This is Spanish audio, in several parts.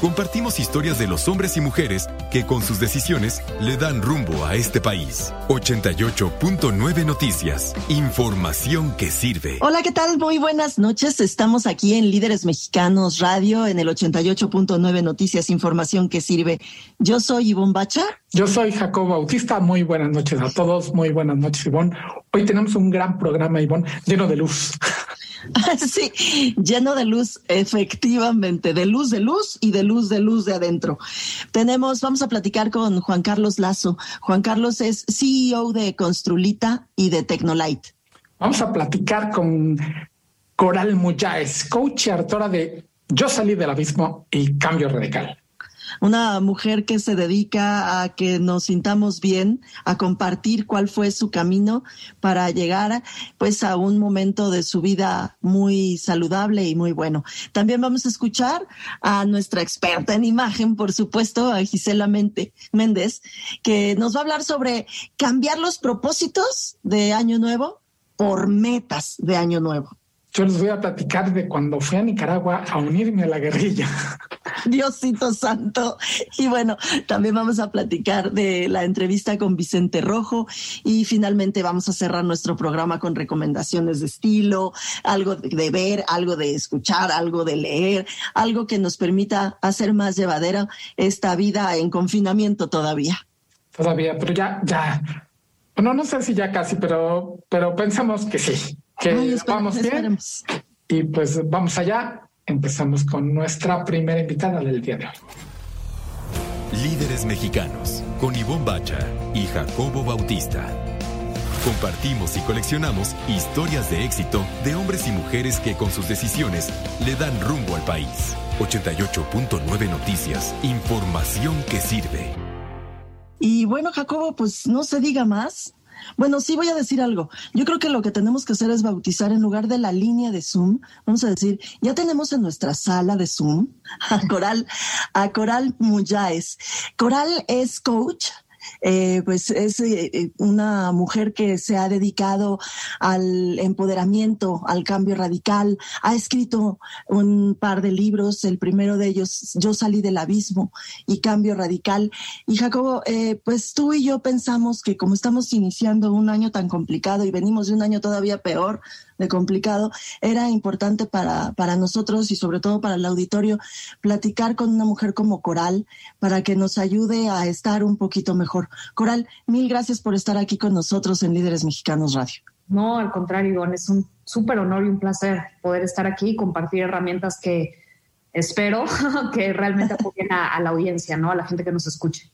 Compartimos historias de los hombres y mujeres que con sus decisiones le dan rumbo a este país. 88.9 Noticias. Información que sirve. Hola, ¿qué tal? Muy buenas noches. Estamos aquí en Líderes Mexicanos Radio en el 88.9 Noticias. Información que sirve. Yo soy Ivonne Bacha. Yo soy Jacobo Bautista. Muy buenas noches a todos. Muy buenas noches, Ivonne. Hoy tenemos un gran programa, Ivonne, lleno de luz. Sí, lleno de luz, efectivamente, de luz de luz y de luz de luz de adentro. Tenemos, vamos a platicar con Juan Carlos Lazo. Juan Carlos es CEO de Construlita y de Tecnolite. Vamos a platicar con Coral Muyáez, coach y autora de Yo salí del abismo y cambio radical una mujer que se dedica a que nos sintamos bien, a compartir cuál fue su camino para llegar pues a un momento de su vida muy saludable y muy bueno. También vamos a escuchar a nuestra experta en imagen, por supuesto, a Gisela Méndez, que nos va a hablar sobre cambiar los propósitos de Año Nuevo por metas de Año Nuevo. Yo les voy a platicar de cuando fui a Nicaragua a unirme a la guerrilla. Diosito Santo. Y bueno, también vamos a platicar de la entrevista con Vicente Rojo y finalmente vamos a cerrar nuestro programa con recomendaciones de estilo, algo de ver, algo de escuchar, algo de leer, algo que nos permita hacer más llevadera esta vida en confinamiento todavía. Todavía, pero ya, ya. Bueno, no sé si ya casi, pero, pero pensamos que sí que vamos bien. Y pues vamos allá. Empezamos con nuestra primera invitada del día de hoy. Líderes mexicanos con Ivonne Bacha y Jacobo Bautista. Compartimos y coleccionamos historias de éxito de hombres y mujeres que con sus decisiones le dan rumbo al país. 88.9 Noticias, información que sirve. Y bueno, Jacobo, pues no se diga más. Bueno, sí voy a decir algo. Yo creo que lo que tenemos que hacer es bautizar en lugar de la línea de Zoom. Vamos a decir, ya tenemos en nuestra sala de Zoom a Coral, a Coral Muyáez. Coral es coach, eh, pues es eh, eh, una mujer que se ha dedicado al empoderamiento, al cambio radical. Ha escrito un par de libros, el primero de ellos, Yo salí del abismo y cambio radical. Y Jacobo, pues tú y yo pensamos que como estamos iniciando un año tan complicado y venimos de un año todavía peor, de complicado, era importante para, para nosotros y sobre todo para el auditorio platicar con una mujer como Coral para que nos ayude a estar un poquito mejor. Coral, mil gracias por estar aquí con nosotros en Líderes Mexicanos Radio. No, al contrario, es un súper honor y un placer poder estar aquí y compartir herramientas que espero que realmente apoyen a, a la audiencia, ¿no? A la gente que nos escuche.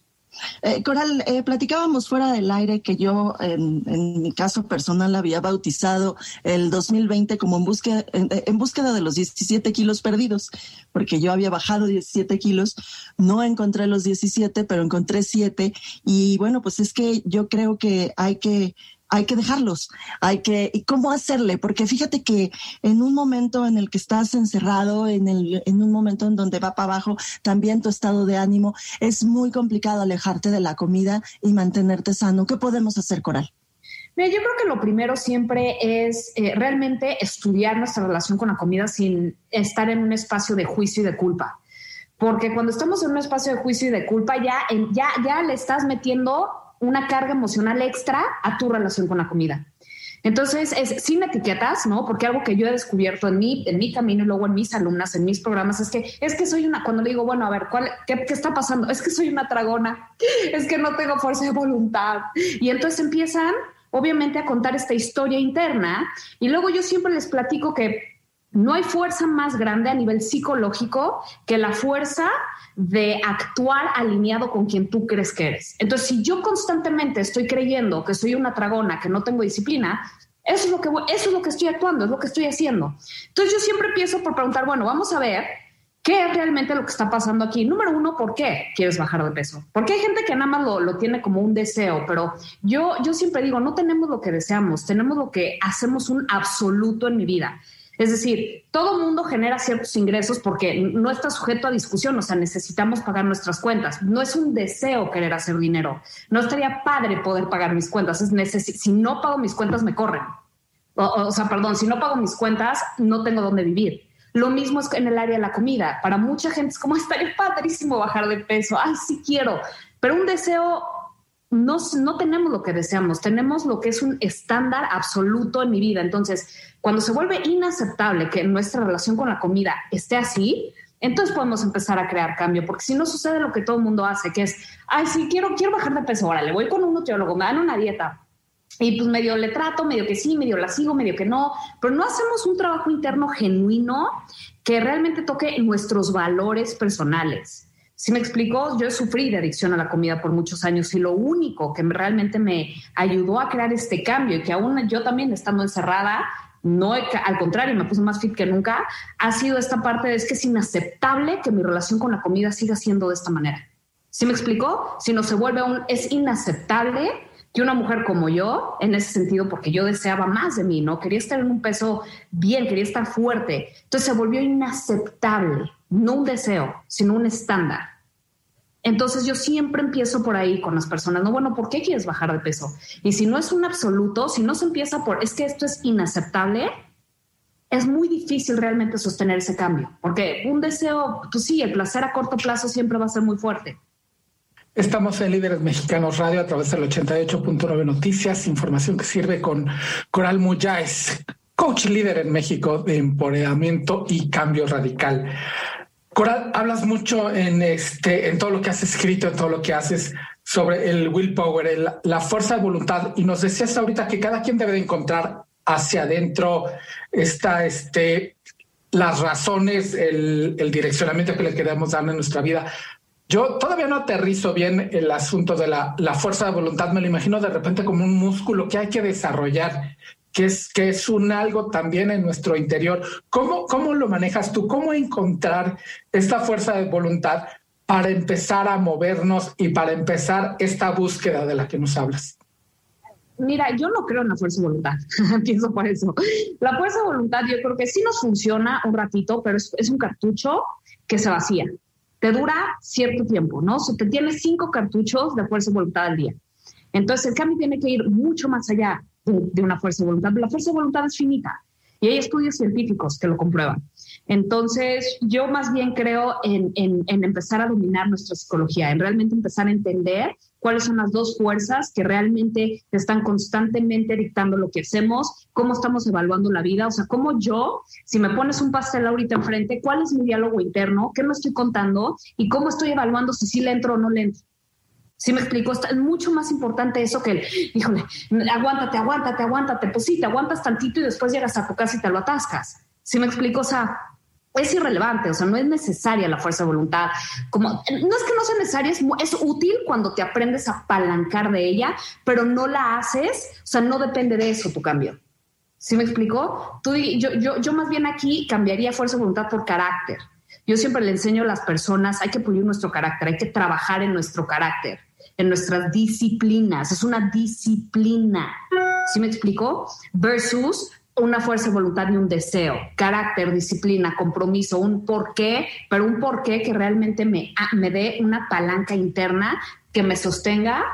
Eh, Coral, eh, platicábamos fuera del aire que yo, en, mi caso personal, había bautizado el 2020 como en búsqueda, en, búsqueda de los 17 kilos perdidos, porque yo había bajado 17 kilos, no encontré los 17, pero encontré 7. Y bueno, pues es que yo creo que hay que hay que dejarlos, hay que, ¿y cómo hacerle? Porque fíjate que en un momento en el que estás encerrado, en, el, en un momento en donde va para abajo también tu estado de ánimo, es muy complicado alejarte de la comida y mantenerte sano. ¿Qué podemos hacer, Coral? Mira, yo creo que lo primero siempre es eh, realmente estudiar nuestra relación con la comida sin estar en un espacio de juicio y de culpa. Porque cuando estamos en un espacio de juicio y de culpa, ya, ya, ya le estás metiendo una carga emocional extra a tu relación con la comida. Entonces, es sin etiquetas, ¿no? Porque algo que yo he descubierto en mi, en mi camino y luego en mis alumnas, en mis programas, es que es que soy una, cuando le digo, bueno, a ver, ¿cuál, qué, qué, está pasando? Es que soy una tragona, es que no tengo fuerza de voluntad. Y entonces empiezan, obviamente, a contar esta historia interna. Y luego yo siempre les platico que no hay fuerza más grande a nivel psicológico que la fuerza de actuar alineado con quien tú crees que eres. Entonces, si yo constantemente estoy creyendo que soy una tragona, que no tengo disciplina, eso es lo que, eso es lo que estoy actuando, es lo que estoy haciendo. Entonces, yo siempre empiezo por preguntar, bueno, vamos a ver qué es realmente lo que está pasando aquí. Número uno, ¿por qué quieres bajar de peso? Porque hay gente que nada más lo, lo tiene como un deseo, pero yo, yo siempre digo, no tenemos lo que deseamos, tenemos lo que hacemos un absoluto en mi vida. Es decir, todo mundo genera ciertos ingresos porque no está sujeto a discusión, o sea, necesitamos pagar nuestras cuentas. No es un deseo querer hacer dinero. No estaría padre poder pagar mis cuentas. Es si no pago mis cuentas, me corren. O, sea, perdón, si no pago mis cuentas, no tengo dónde vivir. Lo mismo es en el área de la comida. Para mucha gente es como estaría padrísimo bajar de peso. Ay, sí quiero. Pero un deseo no, no tenemos lo que deseamos, tenemos lo que es un estándar absoluto en mi vida. Entonces, cuando se vuelve inaceptable que nuestra relación con la comida esté así, entonces podemos empezar a crear cambio, porque si no sucede lo que todo el mundo hace, que es, ay, sí, quiero, quiero bajar de peso, ahora le voy con un nutriólogo, me dan una dieta, y pues medio le trato, medio que sí, medio la sigo, medio que no, pero no hacemos un trabajo interno genuino que realmente toque nuestros valores personales. Si me explico, yo sufrí de adicción a la comida por muchos años y lo único que realmente me ayudó a crear este cambio y que aún yo también estando encerrada, no al contrario, me puse más fit que nunca, ha sido esta parte de es que es inaceptable que mi relación con la comida siga siendo de esta manera. ¿Sí me explico? Si no se vuelve un, es inaceptable que una mujer como yo, en ese sentido, porque yo deseaba más de mí, ¿no? Quería estar en un peso bien, quería estar fuerte. Entonces se volvió inaceptable, no un deseo, sino un estándar. Entonces yo siempre empiezo por ahí con las personas, no, bueno, ¿por qué quieres bajar de peso? Y si no es un absoluto, si no se empieza por, es que esto es inaceptable, es muy difícil realmente sostener ese cambio, porque un deseo, pues sí, el placer a corto plazo siempre va a ser muy fuerte. Estamos en Líderes Mexicanos Radio a través del 88.9 Noticias, información que sirve con Coral Muyáez, coach líder en México de empoderamiento y cambio radical. Coral, hablas mucho en este, en todo lo que has escrito, en todo lo que haces sobre el willpower, la fuerza de voluntad, y nos decías ahorita que cada quien debe de encontrar hacia adentro esta, este, las razones, el, el direccionamiento que le queremos dar en nuestra vida. Yo todavía no aterrizo bien el asunto de la fuerza de voluntad, me lo imagino de repente como un músculo que hay que desarrollar que es, que es un algo también en nuestro interior. ¿Cómo, ¿Cómo lo manejas tú? ¿Cómo encontrar esta fuerza de voluntad para empezar a movernos y para empezar esta búsqueda de la que nos hablas? Mira, yo no creo en la fuerza de voluntad, empiezo por eso. La fuerza de voluntad yo creo que sí nos funciona un ratito, pero es, es un cartucho que se vacía. Te dura cierto tiempo, ¿no? O te tienes cinco cartuchos de fuerza de voluntad al día. Entonces el cambio tiene que ir mucho más allá de, una fuerza de voluntad. La fuerza de voluntad es finita y hay estudios científicos que lo comprueban. Entonces, yo más bien creo en, en, empezar a dominar nuestra psicología, en realmente empezar a entender cuáles son las dos fuerzas que realmente están constantemente dictando lo que hacemos, cómo estamos evaluando la vida, o sea, cómo yo, si me pones un pastel ahorita enfrente, cuál es mi diálogo interno, qué me estoy contando y cómo estoy evaluando si sí le entro o no le entro. ¿Sí me explico? Es mucho más importante eso que el, híjole, aguántate, aguántate, aguántate. Pues sí, te aguantas tantito y después llegas a tu casa y te lo atascas. ¿Sí me explico? O sea, es irrelevante, o sea, no es necesaria la fuerza de voluntad. Como, no es que no sea necesaria, es, útil cuando te aprendes a apalancar de ella, pero no la haces, o sea, no depende de eso tu cambio. ¿Sí me explico? Tú, yo, yo, yo más bien aquí cambiaría fuerza de voluntad por carácter. Yo siempre le enseño a las personas, hay que pulir nuestro carácter, hay que trabajar en nuestro carácter en nuestras disciplinas. Es una disciplina. ¿Sí me explico? Versus una fuerza de voluntad y un deseo, carácter, disciplina, compromiso, un porqué, pero un porqué que realmente me, ah, me dé una palanca interna que me sostenga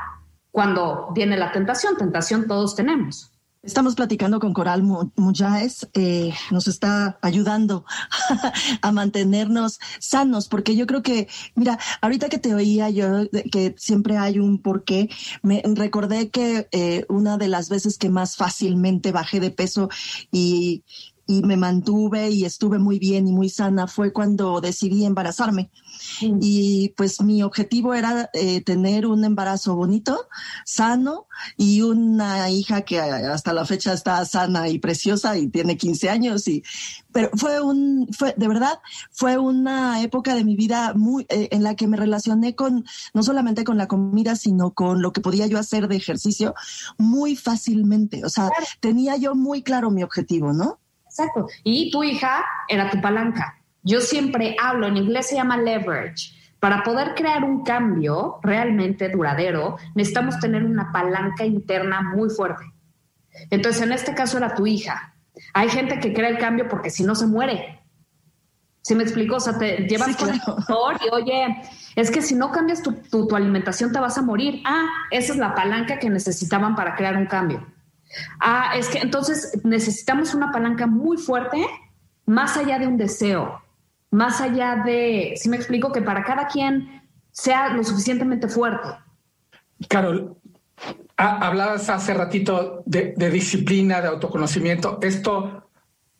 cuando viene la tentación. Tentación todos tenemos. Estamos platicando con Coral Muyáez, eh, nos está ayudando a mantenernos sanos, porque yo creo que, mira, ahorita que te oía yo, que siempre hay un porqué, me recordé que eh, una de las veces que más fácilmente bajé de peso y, y me mantuve y estuve muy bien y muy sana fue cuando decidí embarazarme. Y pues mi objetivo era eh, tener un embarazo bonito, sano y una hija que hasta la fecha está sana y preciosa y tiene 15 años. Y, pero fue un, fue, de verdad, fue una época de mi vida muy, eh, en la que me relacioné con, no solamente con la comida, sino con lo que podía yo hacer de ejercicio muy fácilmente. O sea, tenía yo muy claro mi objetivo, ¿no? Exacto. Y tu hija era tu palanca. Yo siempre hablo, en inglés se llama leverage. Para poder crear un cambio realmente duradero, necesitamos tener una palanca interna muy fuerte. Entonces, en este caso era tu hija. Hay gente que crea el cambio porque si no se muere. ¿Sí me explico? O sea, te llevas con el doctor y oye, es que si no cambias tu, tu, alimentación te vas a morir. Ah, esa es la palanca que necesitaban para crear un cambio. Ah, es que entonces necesitamos una palanca muy fuerte, más allá de un deseo, más allá de, si me explico, que para cada quien sea lo suficientemente fuerte. Carol, hablabas hace ratito de, disciplina, de autoconocimiento. Esto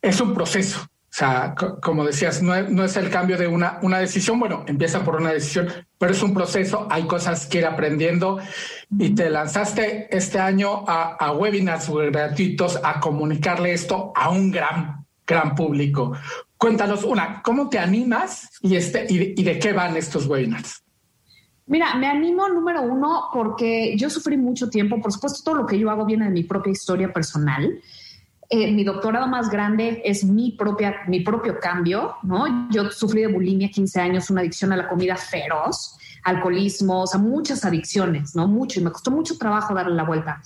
es un proceso. O sea, como decías, no es, el cambio de una, una decisión. Bueno, empieza por una decisión, pero es un proceso. Hay cosas que ir aprendiendo y te lanzaste este año a, webinars gratuitos a comunicarle esto a un gran, gran público. Cuéntanos una, ¿cómo te animas y, este, y de qué van estos webinars? Mira, me animo número uno porque yo sufrí mucho tiempo, por supuesto todo lo que yo hago viene de mi propia historia personal. Eh, mi doctorado más grande es mi, propia, mi propio cambio, ¿no? Yo sufrí de bulimia 15 años, una adicción a la comida feroz, alcoholismo, o sea, muchas adicciones, ¿no? Mucho, y me costó mucho trabajo darle la vuelta.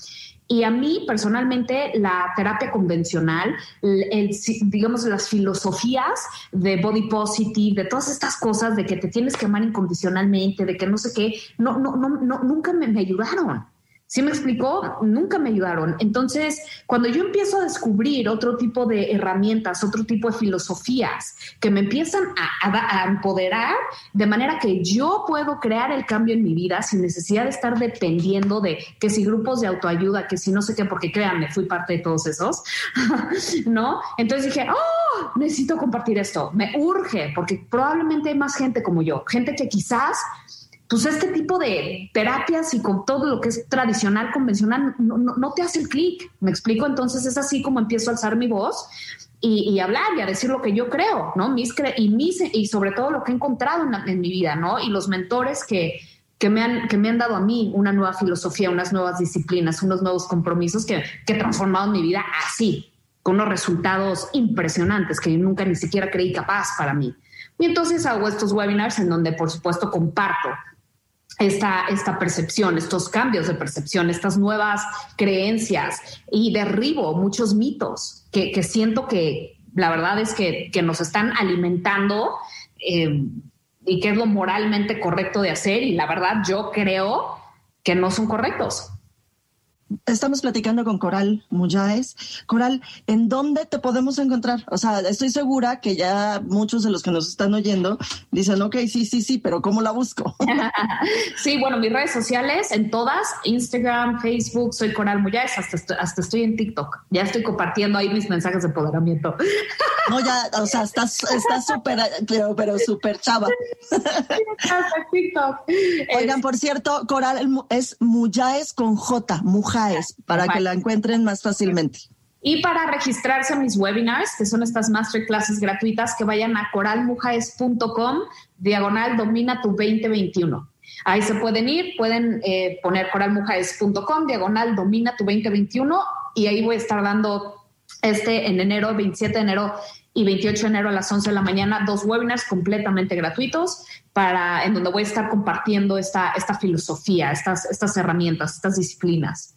Y a mí personalmente la terapia convencional, el, digamos las filosofías de body positive, de todas estas cosas de que te tienes que amar incondicionalmente, de que no sé qué, no, no, no, no nunca me ayudaron. ¿Sí me explicó? Nunca me ayudaron. Entonces, cuando yo empiezo a descubrir otro tipo de herramientas, otro tipo de filosofías que me empiezan a, empoderar de manera que yo puedo crear el cambio en mi vida sin necesidad de estar dependiendo de que si grupos de autoayuda, que si no sé qué, porque créanme, fui parte de todos esos, ¿no? Entonces dije, oh, necesito compartir esto, me urge, porque probablemente hay más gente como yo, gente que quizás pues este tipo de terapias y con todo lo que es tradicional, convencional, no, te hace el clic, me explico, entonces es así como empiezo a alzar mi voz y, hablar y a decir lo que yo creo, ¿no? Mis y, mis, y sobre todo lo que he encontrado en, mi vida, ¿no? Y los mentores que, que, me han, que me han dado a mí una nueva filosofía, unas nuevas disciplinas, unos nuevos compromisos que, que he transformado mi vida así, con unos resultados impresionantes que yo nunca ni siquiera creí capaz para mí. Y entonces hago estos webinars en donde, por supuesto, comparto esta, esta percepción, estos cambios de percepción, estas nuevas creencias y derribo muchos mitos que, siento que la verdad es que, nos están alimentando eh, y que es lo moralmente correcto de hacer y la verdad yo creo que no son correctos. Estamos platicando con Coral Muyáez. Coral, ¿en dónde te podemos encontrar? O sea, estoy segura que ya muchos de los que nos están oyendo dicen, ok, sí, sí, sí, pero ¿cómo la busco? sí, bueno, mis redes sociales, en todas, Instagram, Facebook, soy Coral Muyáez, hasta, hasta estoy en TikTok. Ya estoy compartiendo ahí mis mensajes de empoderamiento. no, ya, o sea, estás súper, pero, pero súper chava. Oigan, por cierto, Coral es Muyáez con J, Mujer para que la encuentren más fácilmente. Y para registrarse a mis webinars, que son estas masterclasses gratuitas, que vayan a coralmujaes.com, diagonal domina tu 2021. Ahí se pueden ir, pueden eh, poner coralmujaes.com, diagonal domina tu 2021, y ahí voy a estar dando este en enero, 27 de enero y 28 de enero a las 11 de la mañana, dos webinars completamente gratuitos para, en donde voy a estar compartiendo esta, esta filosofía, estas, estas herramientas, estas disciplinas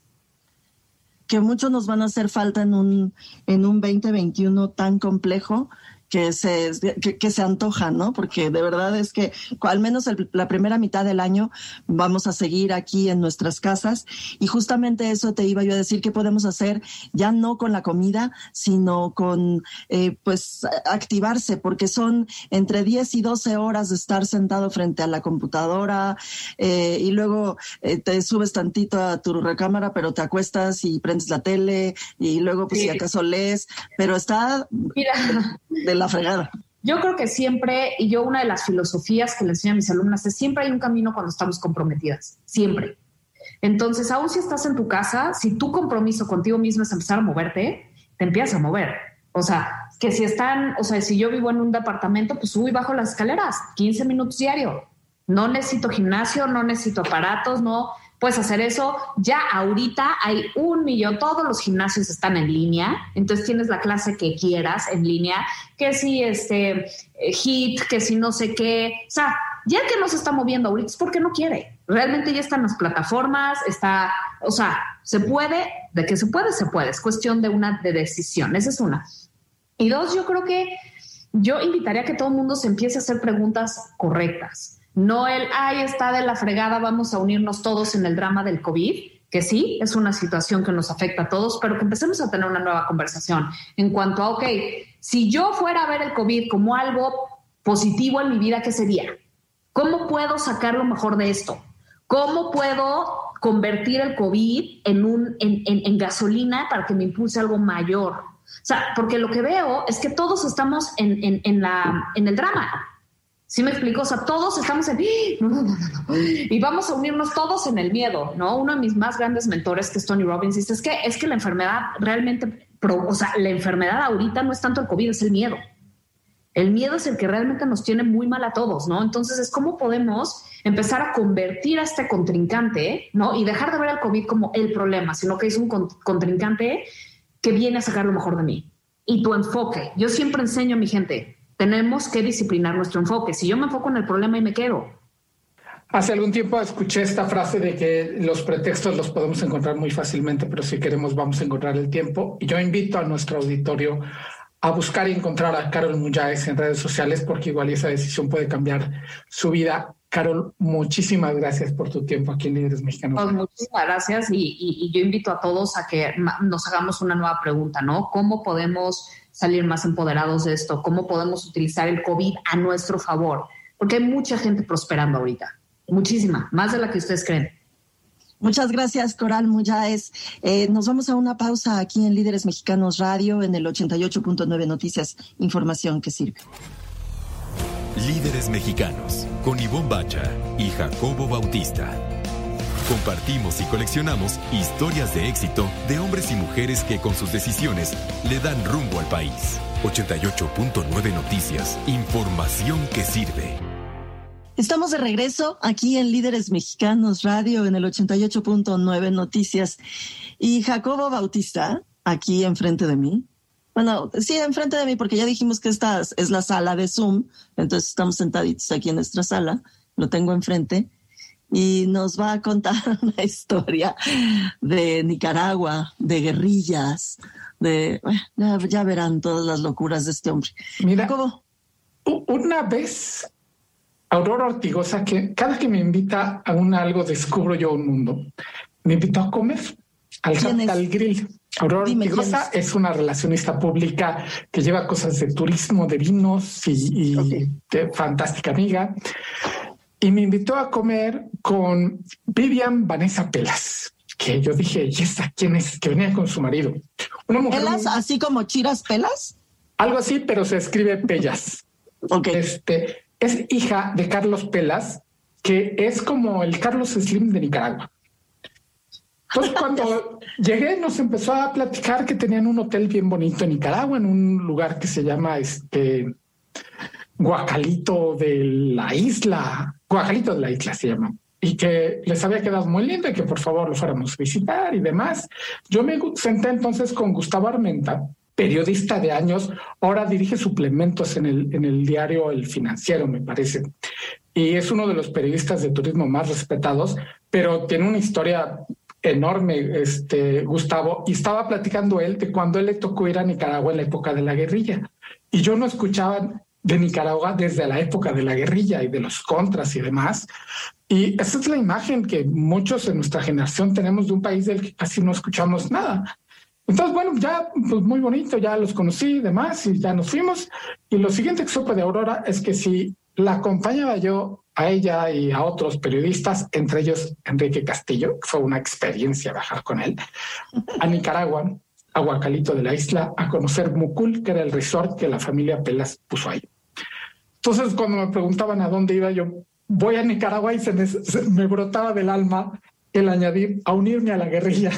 que muchos nos van a hacer falta en un, en un 2021 tan complejo que se, que, se antoja, ¿no? Porque de verdad es que al menos la primera mitad del año vamos a seguir aquí en nuestras casas. Y justamente eso te iba yo a decir que podemos hacer ya no con la comida, sino con eh, pues activarse, porque son entre 10 y 12 horas de estar sentado frente a la computadora eh, y luego eh, te subes tantito a tu recámara, pero te acuestas y prendes la tele y luego pues si acaso lees, pero está... Mira. de la fregada. Yo creo que siempre, y yo una de las filosofías que le enseño a mis alumnas es siempre hay un camino cuando estamos comprometidas, siempre. Entonces, aún si estás en tu casa, si tu compromiso contigo mismo es empezar a moverte, te empiezas a mover. O sea, que si están, o sea, si yo vivo en un departamento, pues subo y bajo las escaleras, 15 minutos diario. No necesito gimnasio, no necesito aparatos, no, puedes hacer eso. Ya ahorita hay un millón, todos los gimnasios están en línea, entonces tienes la clase que quieras en línea, que si este eh, hit, que si no sé qué, o sea, ya que no se está moviendo ahorita es porque no quiere. Realmente ya están las plataformas, está, o sea, se puede De que se puede, se puede. Es cuestión de una de decisión. Esa es una. Y dos, yo creo que yo invitaría a que todo el mundo se empiece a hacer preguntas correctas. No el, ay, está de la fregada, vamos a unirnos todos en el drama del COVID, que sí, es una situación que nos afecta a todos, pero que empecemos a tener una nueva conversación en cuanto a, ok, si yo fuera a ver el COVID como algo positivo en mi vida, ¿qué sería? ¿Cómo puedo sacar lo mejor de esto? ¿Cómo puedo convertir el COVID en, un, en, en gasolina para que me impulse algo mayor? O sea, porque lo que veo es que todos estamos en, en, la, en el drama. ¿Sí me explico? O sea, todos estamos en... No, no, no, Y vamos a unirnos todos en el miedo, ¿no? Uno de mis más grandes mentores, que es Tony Robbins, dice, es que, es que la enfermedad realmente, o sea, la enfermedad ahorita no es tanto el COVID, es el miedo. El miedo es el que realmente nos tiene muy mal a todos, ¿no? Entonces es cómo podemos empezar a convertir a este contrincante, ¿no? Y dejar de ver al COVID como el problema, sino que es un contrincante que viene a sacar lo mejor de mí. Y tu enfoque. Yo siempre enseño a mi gente, tenemos que disciplinar nuestro enfoque. Si yo me enfoco en el problema y me quedo. Hace algún tiempo escuché esta frase de que los pretextos los podemos encontrar muy fácilmente, pero si queremos vamos a encontrar el tiempo. Y yo invito a nuestro auditorio a buscar y encontrar a Carol Muyáez en redes sociales porque igual esa decisión puede cambiar su vida Carol, muchísimas gracias por tu tiempo aquí en Líderes Mexicanos. Pues muchísimas gracias y, yo invito a todos a que nos hagamos una nueva pregunta, ¿no? ¿Cómo podemos salir más empoderados de esto? ¿Cómo podemos utilizar el COVID a nuestro favor? Porque hay mucha gente prosperando ahorita, muchísima, más de la que ustedes creen. Muchas gracias, Coral Muyáez. Eh, nos vamos a una pausa aquí en Líderes Mexicanos Radio en el 88.9 Noticias, información que sirve. Líderes Mexicanos, con Ivonne Bacha y Jacobo Bautista. Compartimos y coleccionamos historias de éxito de hombres y mujeres que con sus decisiones le dan rumbo al país. 88.9 Noticias, información que sirve. Estamos de regreso aquí en Líderes Mexicanos Radio en el 88.9 Noticias. Y Jacobo Bautista, aquí enfrente de mí, bueno, sí, enfrente de mí, porque ya dijimos que esta es la sala de Zoom, entonces estamos sentaditos aquí en nuestra sala, lo tengo enfrente, y nos va a contar una historia de Nicaragua, de guerrillas, de, ya, verán todas las locuras de este hombre. Mira, ¿Cómo? una vez, Aurora Ortigosa, que cada que me invita a un algo descubro yo un mundo, me invitó a comer al, al grill. Aurora Ortigosa es una relacionista pública que lleva cosas de turismo, de vinos y, de fantástica amiga. Y me invitó a comer con Vivian Vanessa Pelas, que yo dije, ¿y esta quién es? Que venía con su marido. Una mujer ¿Pelas así como Chiras Pelas? Algo así, pero se escribe Pellas. ok. Este, es hija de Carlos Pelas, que es como el Carlos Slim de Nicaragua. Entonces, cuando llegué, nos empezó a platicar que tenían un hotel bien bonito en Nicaragua, en un lugar que se llama este Guacalito de la isla, Guacalito de la isla se llama, y que les había quedado muy lindo y que por favor lo fuéramos a visitar y demás. Yo me senté entonces con Gustavo Armenta, periodista de años, ahora dirige suplementos en el, en el diario El Financiero, me parece. Y es uno de los periodistas de turismo más respetados, pero tiene una historia enorme, este Gustavo, y estaba platicando él de cuando él le tocó ir a Nicaragua en la época de la guerrilla. Y yo no escuchaba de Nicaragua desde la época de la guerrilla y de los contras y demás. Y esa es la imagen que muchos en nuestra generación tenemos de un país del que casi no escuchamos nada. Entonces, bueno, ya pues muy bonito, ya los conocí y demás, y ya nos fuimos. Y lo siguiente que supe de Aurora es que si la acompañaba yo a ella y a otros periodistas, entre ellos Enrique Castillo, que fue una experiencia bajar con él, a Nicaragua, a Huacalito de la isla, a conocer Mucul, que era el resort que la familia Pelas puso ahí. Entonces, cuando me preguntaban a dónde iba, yo voy a Nicaragua y se me, brotaba del alma el añadir a unirme a la guerrilla,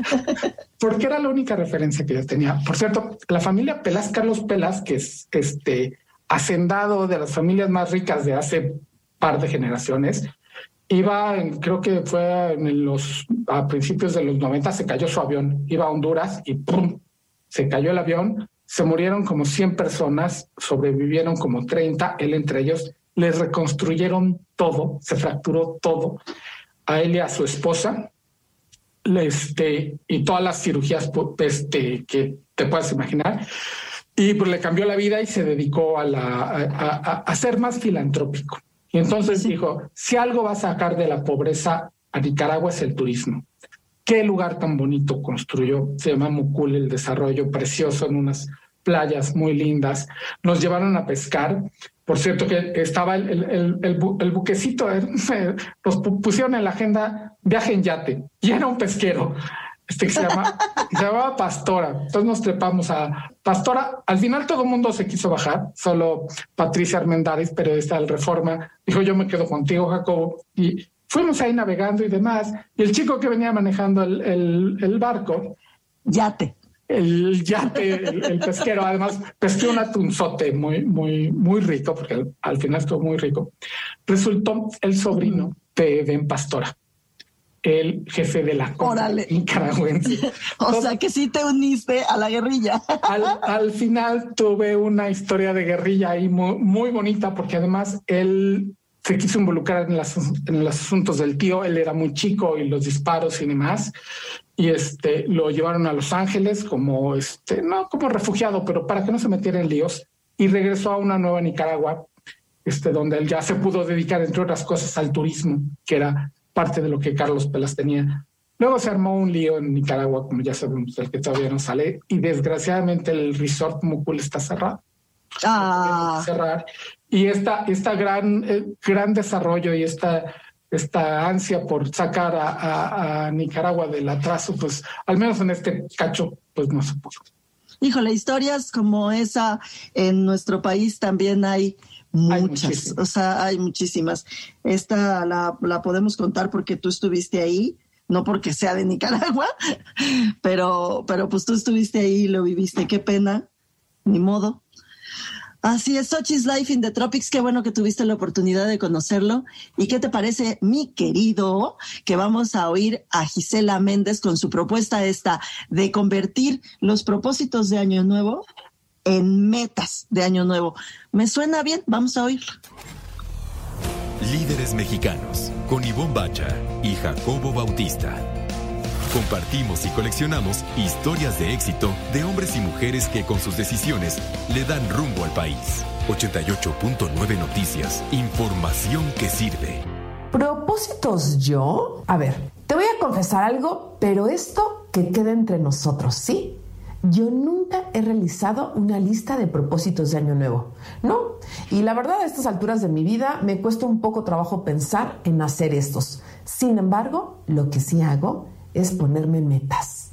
porque era la única referencia que yo tenía. Por cierto, la familia Pelas, Carlos Pelas, que es este hacendado de las familias más ricas de hace par de generaciones. Iba, creo que fue en los, a principios de los 90, se cayó su avión, iba a Honduras y ¡pum! Se cayó el avión, se murieron como 100 personas, sobrevivieron como 30, él entre ellos, les reconstruyeron todo, se fracturó todo, a él y a su esposa, este, y todas las cirugías este, que te puedas imaginar. Y pues le cambió la vida y se dedicó a, la, a, ser más filantrópico. Y entonces dijo, si algo va a sacar de la pobreza a Nicaragua es el turismo. Qué lugar tan bonito construyó. Se llama Mucul, el desarrollo precioso en unas playas muy lindas. Nos llevaron a pescar. Por cierto, que, estaba el, el, el, buquecito, eh, nos pusieron en la agenda viaje en yate y era un pesquero. Este que se, llama, se llamaba Pastora. Entonces nos trepamos a Pastora. Al final todo el mundo se quiso bajar, solo Patricia Armendáriz, periodista del Reforma, dijo yo me quedo contigo, Jacobo. Y fuimos ahí navegando y demás. Y el chico que venía manejando el, el, el barco. Yate el yate, el, pesquero, además pesqué un atunzote muy, muy, muy rico, porque al, final estuvo muy rico. Resultó el sobrino de Ben Pastora, el jefe de la nicaragüense. o sea que sí te uniste a la guerrilla. al, final tuve una historia de guerrilla ahí muy, muy bonita, porque además él se quiso involucrar en, las, en los asuntos del tío. Él era muy chico y los disparos y demás y este lo llevaron a Los Ángeles como este no como refugiado, pero para que no se metiera en líos y regresó a una nueva Nicaragua, este donde él ya se pudo dedicar entre otras cosas al turismo, que era parte de lo que Carlos Pelas tenía. Luego se armó un lío en Nicaragua, como ya sabemos, el que todavía no sale, y desgraciadamente el resort Mucul está cerrado. Ah. Cerrar. Y esta, esta gran, eh, gran desarrollo y esta esta ansia por sacar a, Nicaragua del atraso, pues al menos en este cacho, pues no se pudo. Híjole, historias como esa en nuestro país también hay muchas, o sea, hay muchísimas. Esta la, la podemos contar porque tú estuviste ahí, no porque sea de Nicaragua, pero, pero pues tú estuviste ahí y lo viviste, qué pena, ni modo. Así es, Sochi's Life in the Tropics. Qué bueno que tuviste la oportunidad de conocerlo. ¿Y qué te parece, mi querido, que vamos a oír a Gisela Méndez con su propuesta esta de convertir los propósitos de Año Nuevo en metas de Año Nuevo? ¿Me suena bien? Vamos a oírlo. Líderes mexicanos con Ivonne Bacha y Jacobo Bautista. Compartimos y coleccionamos historias de éxito de hombres y mujeres que con sus decisiones le dan rumbo al país. 88.9 Noticias. Información que sirve. ¿Propósitos yo? A ver, te voy a confesar algo, pero esto que queda entre nosotros, ¿sí? Yo nunca he realizado una lista de propósitos de año nuevo, ¿no? Y la verdad, a estas alturas de mi vida me cuesta un poco trabajo pensar en hacer estos. Sin embargo, lo que sí hago es ponerme metas.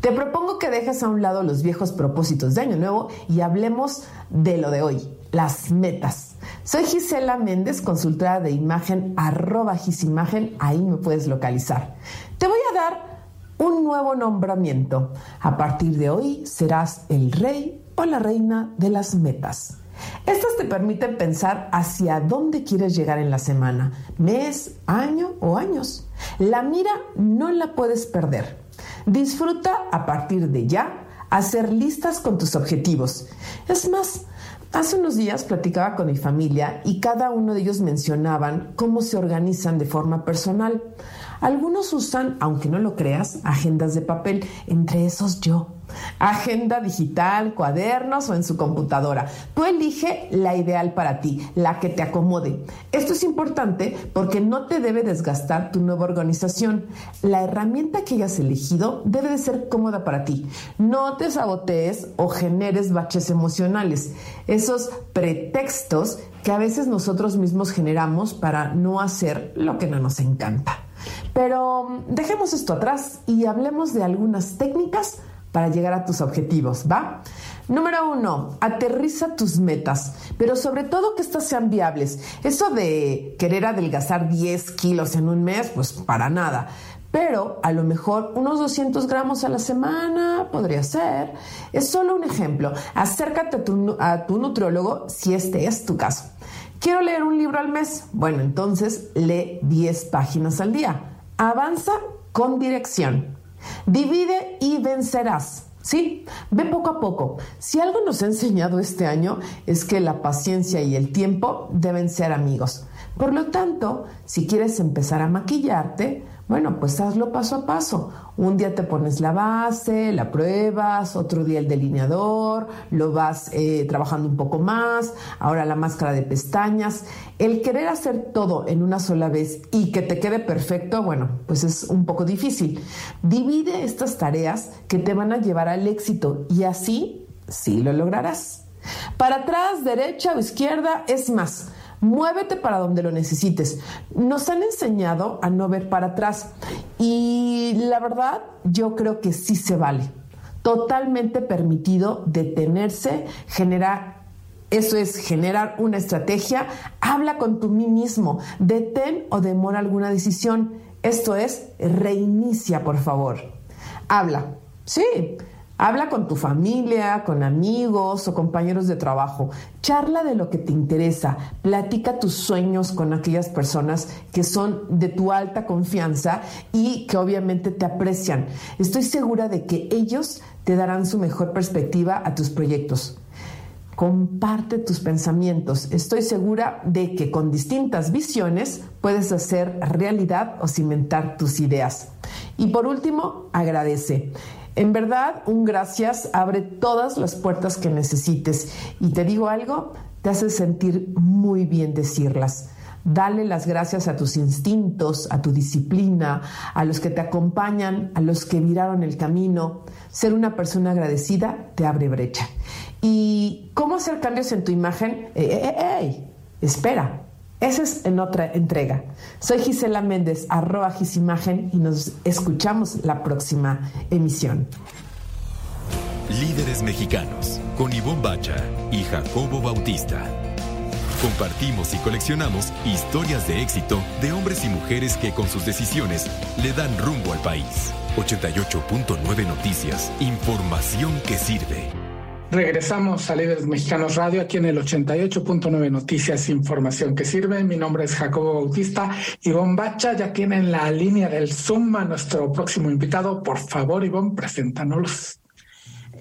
Te propongo que dejes a un lado los viejos propósitos de Año Nuevo y hablemos de lo de hoy, las metas. Soy Gisela Méndez, consultora de imagen, arroba gisimagen, ahí me puedes localizar. Te voy a dar un nuevo nombramiento. A partir de hoy serás el rey o la reina de las metas. Estas te permiten pensar hacia dónde quieres llegar en la semana, mes, año o años. La mira no la puedes perder. Disfruta a partir de ya hacer listas con tus objetivos. Es más, hace unos días platicaba con mi familia y cada uno de ellos mencionaban cómo se organizan de forma personal. Algunos usan, aunque no lo creas, agendas de papel, entre esos yo. Agenda digital, cuadernos o en su computadora. Tú elige la ideal para ti, la que te acomode. Esto es importante porque no te debe desgastar tu nueva organización. La herramienta que hayas elegido debe de ser cómoda para ti. No te sabotees o generes baches emocionales. Esos pretextos que a veces nosotros mismos generamos para no hacer lo que no nos encanta. Pero mm, dejemos esto atrás y hablemos de algunas técnicas para llegar a tus objetivos, ¿va? Número uno, aterriza tus metas, pero sobre todo que estas sean viables. Eso de querer adelgazar 10 kilos en un mes, pues para nada. Pero a lo mejor unos 200 gramos a la semana podría ser. Es solo un ejemplo. Acércate a tu, a tu nutriólogo si este es tu caso. Quiero leer un libro al mes. Bueno, entonces lee 10 páginas al día. Avanza con dirección. Divide y vencerás. Sí, ve poco a poco. Si algo nos ha enseñado este año es que la paciencia y el tiempo deben ser amigos. Por lo tanto, si quieres empezar a maquillarte, Bueno, pues hazlo paso a paso. Un día te pones la base, la pruebas, otro día el delineador, lo vas eh, trabajando un poco más, ahora la máscara de pestañas. El querer hacer todo en una sola vez y que te quede perfecto, bueno, pues es un poco difícil. Divide estas tareas que te van a llevar al éxito y así sí lo lograrás. Para atrás, derecha o izquierda, es más Muévete para donde lo necesites. Nos han enseñado a no ver para atrás y la verdad yo creo que sí se vale. Totalmente permitido detenerse, generar eso es generar una estrategia. Habla con tu mismo. Detén o demora alguna decisión. Esto es, reinicia, por favor. Habla. Sí, Habla con tu familia, con amigos o compañeros de trabajo. Charla de lo que te interesa. Platica tus sueños con aquellas personas que son de tu alta confianza y que obviamente te aprecian. Estoy segura de que ellos te darán su mejor perspectiva a tus proyectos. Comparte tus pensamientos. Estoy segura de que con distintas visiones puedes hacer realidad o cimentar tus ideas. Y por último, agradece. En verdad, un gracias abre todas las puertas que necesites. Y te digo algo, te hace sentir muy bien decirlas. Dale las gracias a tus instintos, a tu disciplina, a los que te acompañan, a los que viraron el camino. Ser una persona agradecida te abre brecha. ¿Y cómo hacer cambios en tu imagen? ¡Ey, eh, eh, eh, Espera, esa es en otra entrega. Soy Gisela Méndez, arroba Gisimagen y nos escuchamos la próxima emisión. Líderes mexicanos con Ivonne Bacha y Jacobo Bautista. Compartimos y coleccionamos historias de éxito de hombres y mujeres que con sus decisiones le dan rumbo al país. 88.9 Noticias, información que sirve. Regresamos a Líderes Mexicanos Radio aquí en el 88.9 Noticias, información que sirve. Mi nombre es Jacobo Bautista y Bacha ya tienen la línea del Zoom a nuestro próximo invitado. Por favor, Ivonne, preséntanos.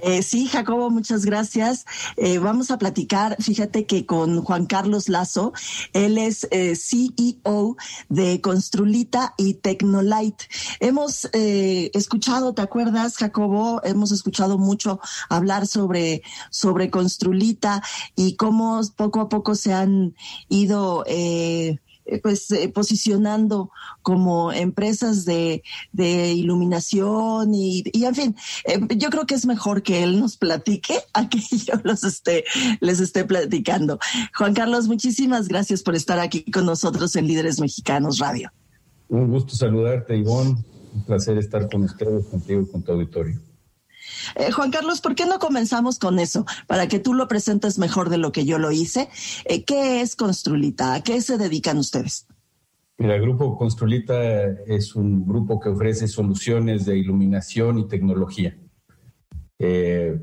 Eh, sí, Jacobo, muchas gracias. Eh, vamos a platicar, fíjate que con Juan Carlos Lazo, él es eh, CEO de Construlita y Tecnolite. Hemos escuchado, ¿te acuerdas, Jacobo? Hemos escuchado mucho hablar sobre, sobre Construlita y cómo poco a poco se han ido eh, pues eh, posicionando como empresas de, iluminación y, en fin, eh, yo creo que es mejor que él nos platique a que yo los esté, les esté platicando. Juan Carlos, muchísimas gracias por estar aquí con nosotros en Líderes Mexicanos Radio. Un gusto saludarte, Ivonne. Un placer estar con ustedes, contigo y con tu auditorio. Eh, Juan Carlos, ¿por qué no comenzamos con eso? Para que tú lo presentes mejor de lo que yo lo hice. Eh, ¿Qué es Construlita? ¿A qué se dedican ustedes? El grupo Construlita es un grupo que ofrece soluciones de iluminación y tecnología. Eh,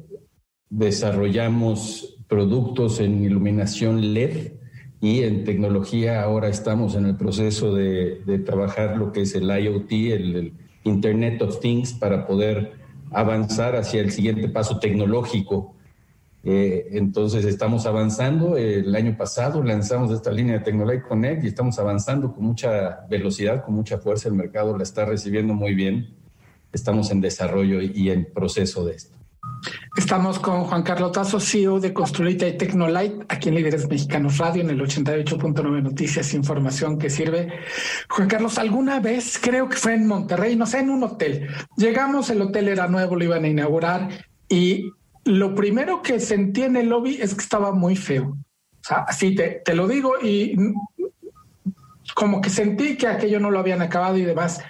desarrollamos productos en iluminación LED y en tecnología ahora estamos en el proceso de, trabajar lo que es el IoT, el Internet of Things, para poder avanzar hacia el siguiente paso tecnológico. Eh, entonces estamos avanzando. El año pasado lanzamos esta línea de Tecnolite Connect y estamos avanzando con mucha velocidad, con mucha fuerza. El mercado la está recibiendo muy bien. Estamos en desarrollo y en proceso de esto. Estamos con Juan Carlos Tazo, CEO de Construita y Tecnolite, aquí en Líderes Mexicanos Radio, en el 88.9 Noticias, información que sirve. Juan Carlos, alguna vez, creo que fue en Monterrey, no sé, en un hotel. Llegamos, el hotel era nuevo, lo iban a inaugurar y lo primero que sentí en el lobby es que estaba muy feo. O sea, así te, te lo digo y como que sentí que aquello no lo habían acabado y demás.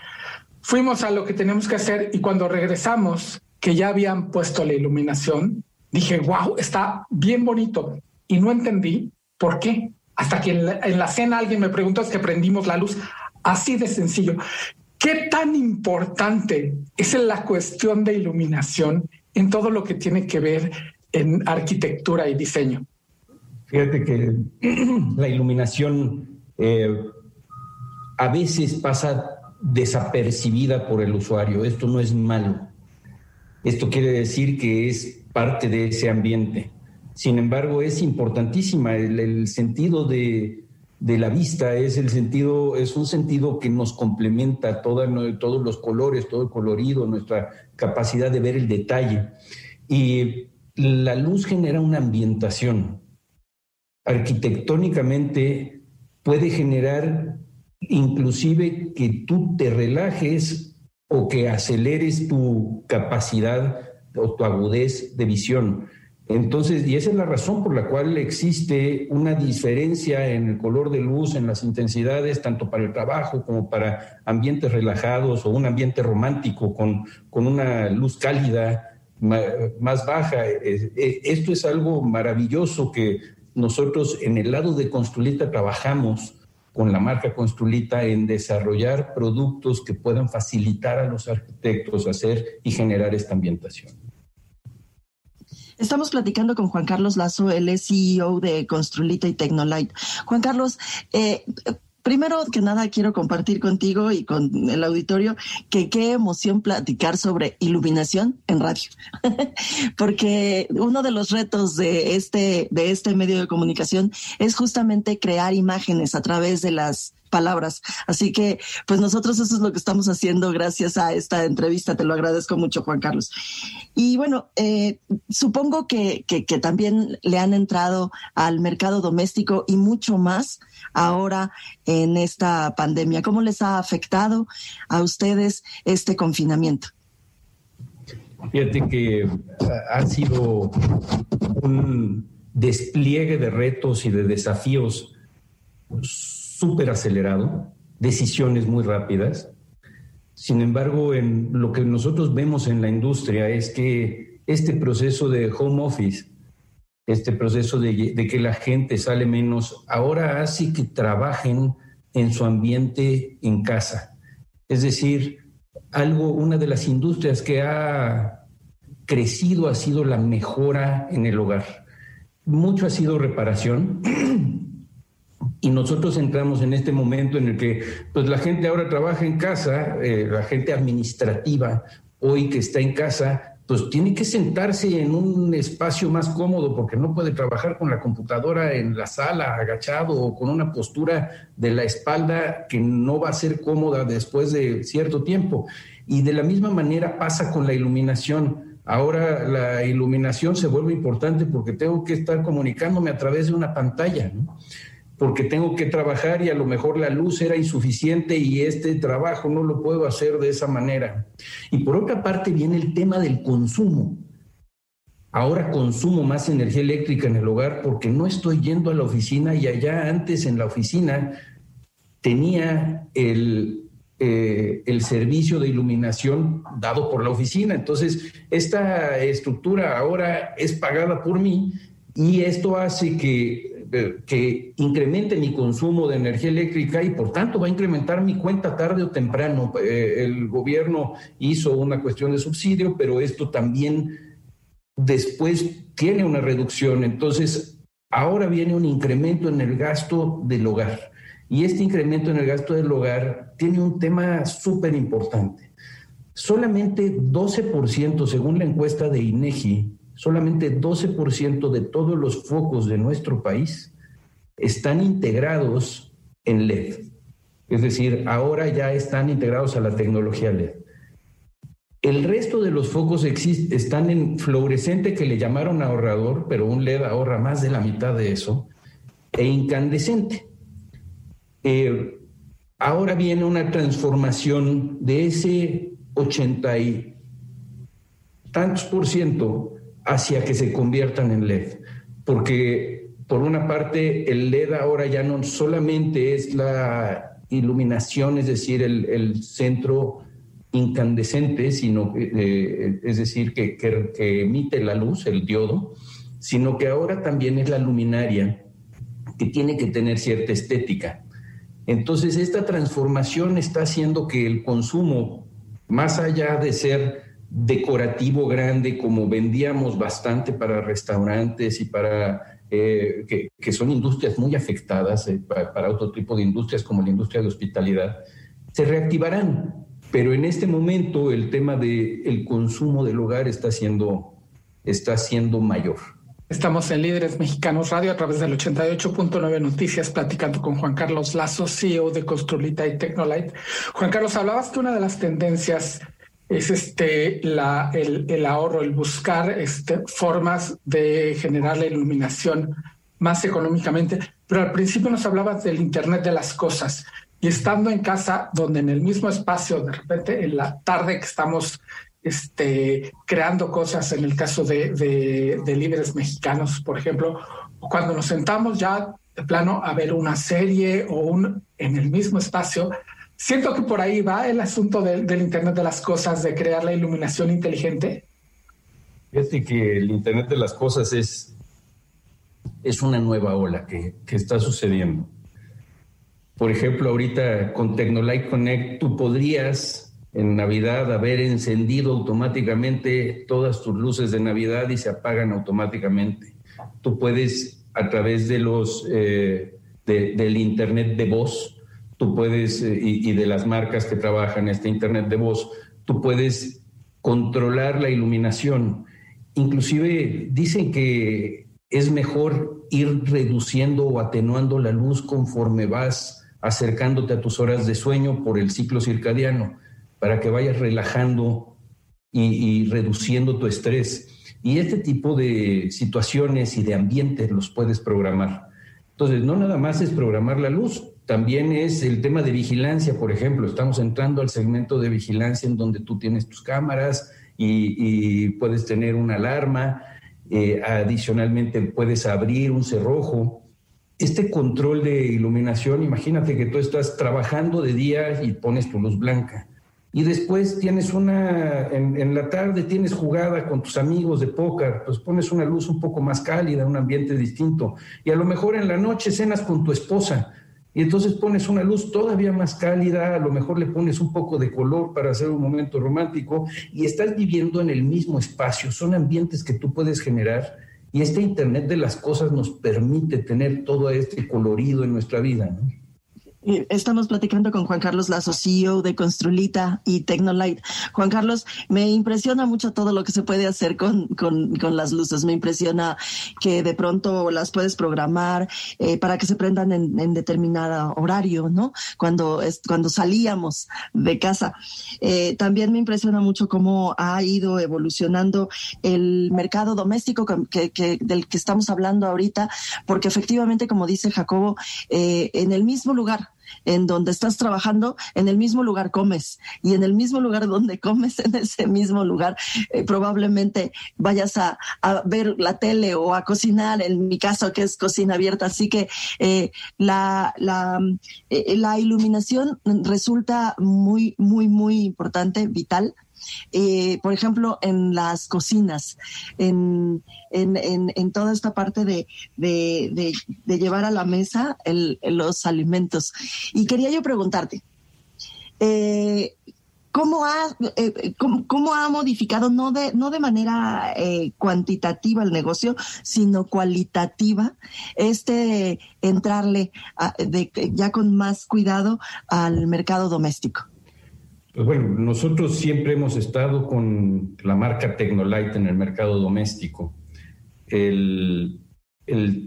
Fuimos a lo que tenemos que hacer y cuando regresamos, que ya habían puesto la iluminación, dije, wow, está bien bonito. Y no entendí por qué. Hasta que en la, cena alguien me preguntó, es que prendimos la luz. Así de sencillo. ¿Qué tan importante es la cuestión de iluminación en todo lo que tiene que ver en arquitectura y diseño? Fíjate que la iluminación eh, a veces pasa desapercibida por el usuario. Esto no es malo. Esto quiere decir que es parte de ese ambiente. Sin embargo, es importantísima el, sentido de, de la vista es el sentido, es un sentido que nos complementa todos los colores, todo el colorido, nuestra capacidad de ver el detalle. Y la luz genera una ambientación. Arquitectónicamente puede generar inclusive que tú te relajes o que aceleres tu capacidad o tu agudez de visión. Entonces, y esa es la razón por la cual existe una diferencia en el color de luz, en las intensidades, tanto para el trabajo como para ambientes relajados o un ambiente romántico con, con una luz cálida más baja. Esto es algo maravilloso que nosotros en el lado de Construlita trabajamos con la marca Construlita en desarrollar productos que puedan facilitar a los arquitectos hacer y generar esta ambientación. Estamos platicando con Juan Carlos Lazo, es CEO de Construlita y Tecnolite. Juan Carlos, eh, primero que nada quiero compartir contigo y con el auditorio que qué emoción platicar sobre iluminación en radio, porque uno de los retos de este de este medio de comunicación es justamente crear imágenes a través de las palabras. Así que, pues nosotros eso es lo que estamos haciendo gracias a esta entrevista. Te lo agradezco mucho, Juan Carlos. Y bueno, eh, supongo que, que, también le han entrado al mercado doméstico y mucho más ahora en esta pandemia. ¿Cómo les ha afectado a ustedes este confinamiento? Fíjate que ha sido un despliegue de retos y de desafíos súper acelerado, decisiones muy rápidas. Sin embargo, en lo que nosotros vemos en la industria es que este proceso de home office, este proceso de, de que la gente sale menos, ahora hace que trabajen en su ambiente en casa. Es decir, algo, una de las industrias que ha crecido ha sido la mejora en el hogar. Mucho ha sido reparación, y nosotros entramos en este momento en el que pues la gente ahora trabaja en casa, eh, la gente administrativa hoy que está en casa, pues tiene que sentarse en un espacio más cómodo porque no puede trabajar con la computadora en la sala agachado o con una postura de la espalda que no va a ser cómoda después de cierto tiempo. Y de la misma manera pasa con la iluminación. Ahora la iluminación se vuelve importante porque tengo que estar comunicándome a través de una pantalla. ¿no? Porque tengo que trabajar y a lo mejor la luz era insuficiente y este trabajo no lo puedo hacer de esa manera. Y por otra parte viene el tema del consumo. Ahora consumo más energía eléctrica en el hogar porque no estoy yendo a la oficina y allá antes en la oficina tenía el, eh, el servicio de iluminación dado por la oficina. Entonces, esta estructura ahora es pagada por mí y esto hace que que incremente mi consumo de energía eléctrica y por tanto va a incrementar mi cuenta tarde o temprano. Eh, el gobierno hizo una cuestión de subsidio, pero esto también después tiene una reducción. Entonces, ahora viene un incremento en el gasto del hogar. Y este incremento en el gasto del hogar tiene un tema súper importante. Solamente 12%, según la encuesta de INEGI, solamente 12% de todos los focos de nuestro país están integrados en LED. Es decir, ahora ya están integrados a la tecnología LED. El resto de los focos están en fluorescente que le llamaron ahorrador, pero un LED ahorra más de la mitad de eso, e incandescente. Eh, ahora viene una transformación de ese 80 y tantos por ciento hacia que se conviertan en LED. Porque por una parte el LED ahora ya no solamente es la iluminación, es decir, el, centro incandescente, sino eh, es decir, que, que, emite la luz, el diodo, sino que ahora también es la luminaria que tiene que tener cierta estética. Entonces, esta transformación está haciendo que el consumo, más allá de ser decorativo grande como vendíamos bastante para restaurantes y para eh, que, son industrias muy afectadas eh, para, otro tipo de industrias como la industria de hospitalidad, se reactivarán. Pero en este momento el tema del el consumo del hogar está siendo, está siendo mayor. Estamos en Líderes Mexicanos Radio a través del 88.9 Noticias, platicando con Juan Carlos Lazo, CEO de Construlita y Tecnolite. Juan Carlos, hablabas que una de las tendencias es este la, el, ahorro, el buscar este, formas de generar la iluminación más económicamente. Pero al principio nos hablabas del Internet de las cosas. Y estando en casa, donde en el mismo espacio, de repente en la tarde que estamos este, creando cosas, en el caso de, de, líderes mexicanos, por ejemplo, cuando nos sentamos ya de plano a ver una serie o un en el mismo espacio, siento que por ahí va el asunto del Internet de las Cosas, de crear la iluminación inteligente. Fíjate que el Internet de las Cosas es, es una nueva ola que, que está sucediendo. Por ejemplo, ahorita con Tecnolight Connect tú podrías en Navidad haber encendido automáticamente todas tus luces de Navidad y se apagan automáticamente. Tú puedes, a través de los, eh, del Internet de voz, tú puedes, eh, y, de las marcas que trabajan este Internet de voz, tú puedes controlar la iluminación. Inclusive dicen que es mejor ir reduciendo o atenuando la luz conforme vas acercándote a tus horas de sueño por el ciclo circadiano para que vayas relajando y, reduciendo tu estrés. Y este tipo de situaciones y de ambientes los puedes programar. Entonces, no nada más es programar la luz, también es el tema de vigilancia, por ejemplo. Estamos entrando al segmento de vigilancia en donde tú tienes tus cámaras y, puedes tener una alarma. Eh, adicionalmente, puedes abrir un cerrojo. Este control de iluminación, imagínate que tú estás trabajando de día y pones tu luz blanca y después tienes una, en, la tarde tienes jugada con tus amigos de póker, pues pones una luz un poco más cálida, un ambiente distinto, y a lo mejor en la noche cenas con tu esposa, y entonces pones una luz todavía más cálida, a lo mejor le pones un poco de color para hacer un momento romántico, y estás viviendo en el mismo espacio, son ambientes que tú puedes generar, y este Internet de las cosas nos permite tener todo este colorido en nuestra vida, ¿no? Estamos platicando con Juan Carlos Lazo, CEO de Construlita y Tecnolight. Juan Carlos, me impresiona mucho todo lo que se puede hacer con, con, las luces. Me impresiona que de pronto las puedes programar eh, para que se prendan en, determinado horario, ¿no? Cuando, es, cuando salíamos de casa. Eh, también me impresiona mucho cómo ha ido evolucionando el mercado doméstico que, del que estamos hablando ahorita, porque efectivamente, como dice Jacobo, eh, en el mismo lugar en donde estás trabajando, en el mismo lugar comes y en el mismo lugar donde comes, en ese mismo lugar, eh, probablemente vayas a, ver la tele o a cocinar, en mi caso que es cocina abierta. Así que eh, la, la, eh, la iluminación resulta muy, muy, muy importante, vital eh, por ejemplo, en las cocinas, en, en, toda esta parte de, de, llevar a la mesa los alimentos. Y quería yo preguntarte, eh, ¿cómo, ha, eh, cómo, ha modificado, no de, no de manera cuantitativa el negocio, sino cualitativa, este entrarle ya con más cuidado al mercado doméstico? Pues bueno, nosotros siempre hemos estado con la marca Tecnolite en el mercado doméstico. El,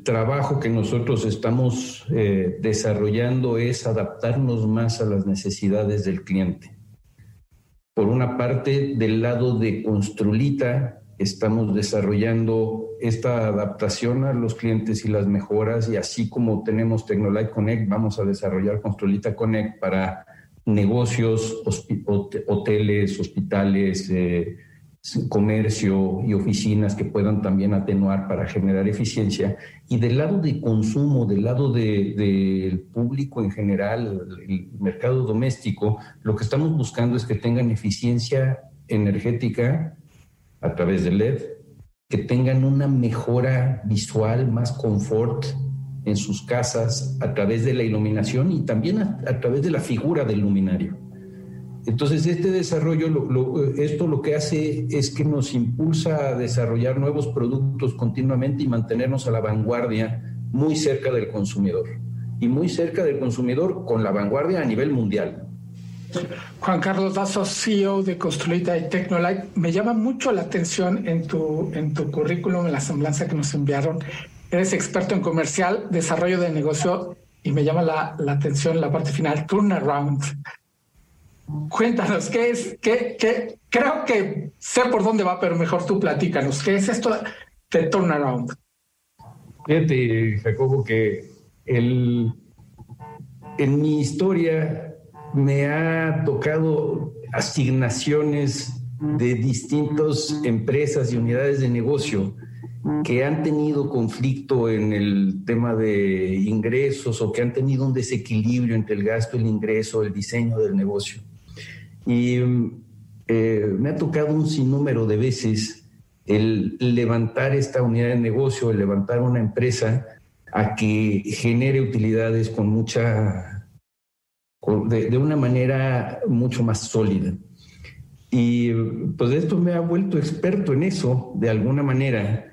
trabajo que nosotros estamos eh, desarrollando es adaptarnos más a las necesidades del cliente. Por una parte, del lado de Construlita, estamos desarrollando esta adaptación a los clientes y las mejoras, y así como tenemos Tecnolite Connect, vamos a desarrollar Construlita Connect para negocios, hoteles, hospitales, eh, comercio y oficinas que puedan también atenuar para generar eficiencia. Y del lado de consumo, del lado del público en general, el mercado doméstico, lo que estamos buscando es que tengan eficiencia energética a través de LED, que tengan una mejora visual, más confort, en sus casas a través de la iluminación y también a, través de la figura del luminario. Entonces, este desarrollo, esto lo que hace es que nos impulsa a desarrollar nuevos productos continuamente y mantenernos a la vanguardia muy cerca del consumidor. Y muy cerca del consumidor con la vanguardia a nivel mundial. Juan Carlos Dazo, CEO de Construita y Tecnolite. Me llama mucho la atención en tu, en tu currículum, en la semblanza que nos enviaron. Eres experto en comercial, desarrollo de negocio y me llama la, la atención la parte final, turnaround. Cuéntanos, ¿qué es? Qué, qué, creo que sé por dónde va, pero mejor tú platícanos. ¿Qué es esto de turnaround? Fíjate, Jacobo, que el, en mi historia me ha tocado asignaciones de distintas empresas y unidades de negocio que han tenido conflicto en el tema de ingresos o que han tenido un desequilibrio entre el gasto, el ingreso, el diseño del negocio. Y eh, me ha tocado un sinnúmero de veces el levantar esta unidad de negocio, el levantar una empresa a que genere utilidades con mucha, de, una manera mucho más sólida. Y pues esto me ha vuelto experto en eso, de alguna manera,